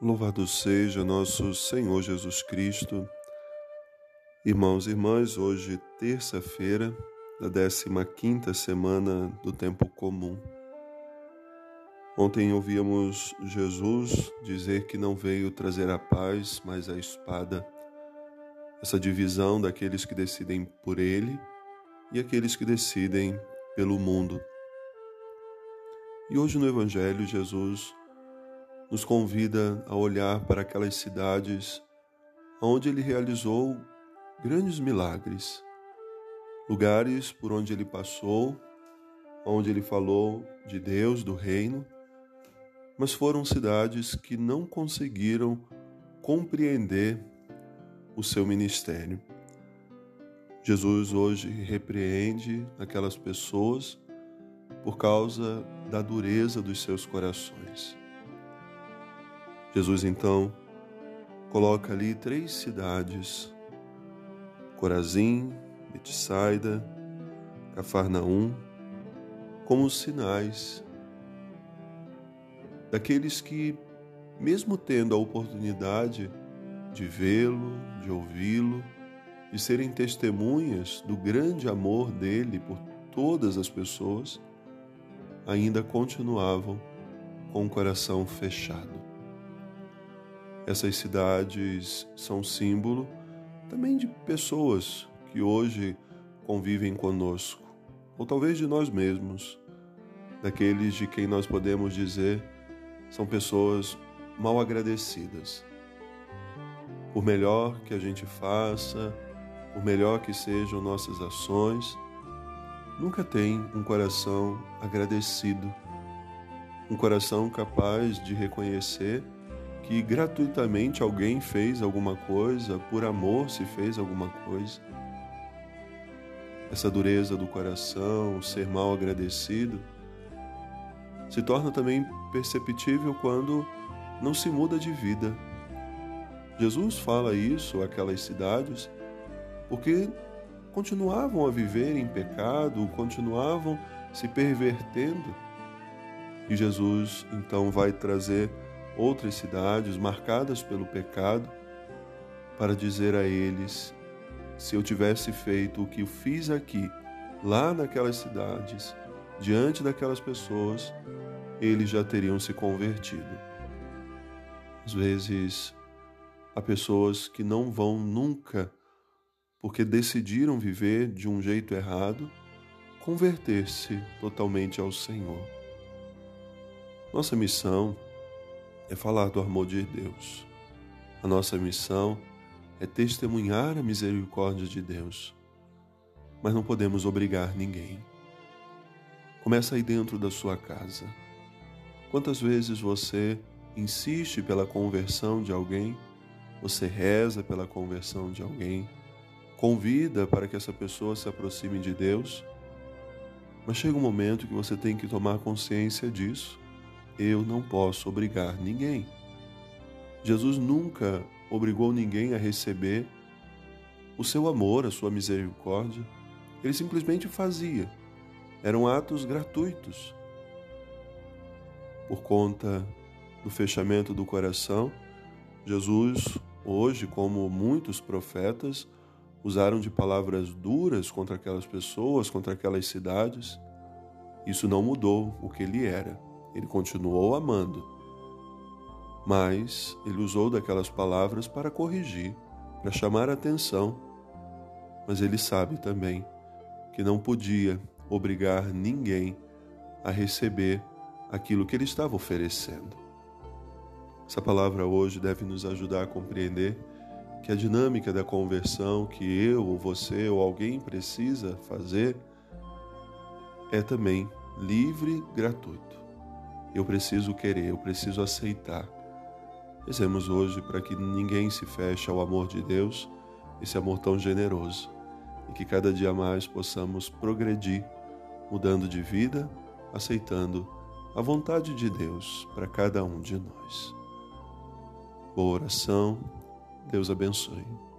Louvado seja nosso Senhor Jesus Cristo. Irmãos e irmãs, hoje, terça-feira da 15 semana do tempo comum. Ontem ouvíamos Jesus dizer que não veio trazer a paz, mas a espada. Essa divisão daqueles que decidem por ele e aqueles que decidem pelo mundo. E hoje no Evangelho, Jesus nos convida a olhar para aquelas cidades onde ele realizou grandes milagres, lugares por onde ele passou, onde ele falou de Deus, do reino, mas foram cidades que não conseguiram compreender o seu ministério. Jesus hoje repreende aquelas pessoas por causa da dureza dos seus corações. Jesus então coloca ali três cidades: Corazim, Betsaida, Cafarnaum, como sinais daqueles que, mesmo tendo a oportunidade de vê-lo, de ouvi-lo, de serem testemunhas do grande amor dele por todas as pessoas, ainda continuavam com o coração fechado. Essas cidades são símbolo também de pessoas que hoje convivem conosco, ou talvez de nós mesmos, daqueles de quem nós podemos dizer são pessoas mal agradecidas. Por melhor que a gente faça, por melhor que sejam nossas ações, nunca tem um coração agradecido, um coração capaz de reconhecer que gratuitamente alguém fez alguma coisa, por amor se fez alguma coisa. Essa dureza do coração, ser mal agradecido, se torna também perceptível quando não se muda de vida. Jesus fala isso àquelas cidades porque continuavam a viver em pecado, continuavam se pervertendo. E Jesus então vai trazer outras cidades marcadas pelo pecado, para dizer a eles: se eu tivesse feito o que eu fiz aqui, lá naquelas cidades, diante daquelas pessoas, eles já teriam se convertido. Às vezes, há pessoas que não vão nunca, porque decidiram viver de um jeito errado, converter-se totalmente ao Senhor. Nossa missão é falar do amor de Deus. A nossa missão é testemunhar a misericórdia de Deus. Mas não podemos obrigar ninguém. Começa aí dentro da sua casa. Quantas vezes você insiste pela conversão de alguém? Você reza pela conversão de alguém? Convida para que essa pessoa se aproxime de Deus? Mas chega um momento que você tem que tomar consciência disso eu não posso obrigar ninguém. Jesus nunca obrigou ninguém a receber o seu amor, a sua misericórdia. Ele simplesmente fazia. Eram atos gratuitos. Por conta do fechamento do coração, Jesus, hoje, como muitos profetas, usaram de palavras duras contra aquelas pessoas, contra aquelas cidades. Isso não mudou o que ele era. Ele continuou amando, mas ele usou daquelas palavras para corrigir, para chamar a atenção. Mas ele sabe também que não podia obrigar ninguém a receber aquilo que ele estava oferecendo. Essa palavra hoje deve nos ajudar a compreender que a dinâmica da conversão que eu ou você ou alguém precisa fazer é também livre, gratuito. Eu preciso querer, eu preciso aceitar. Rezemos hoje para que ninguém se feche ao amor de Deus, esse amor tão generoso, e que cada dia mais possamos progredir, mudando de vida, aceitando a vontade de Deus para cada um de nós. Boa oração, Deus abençoe.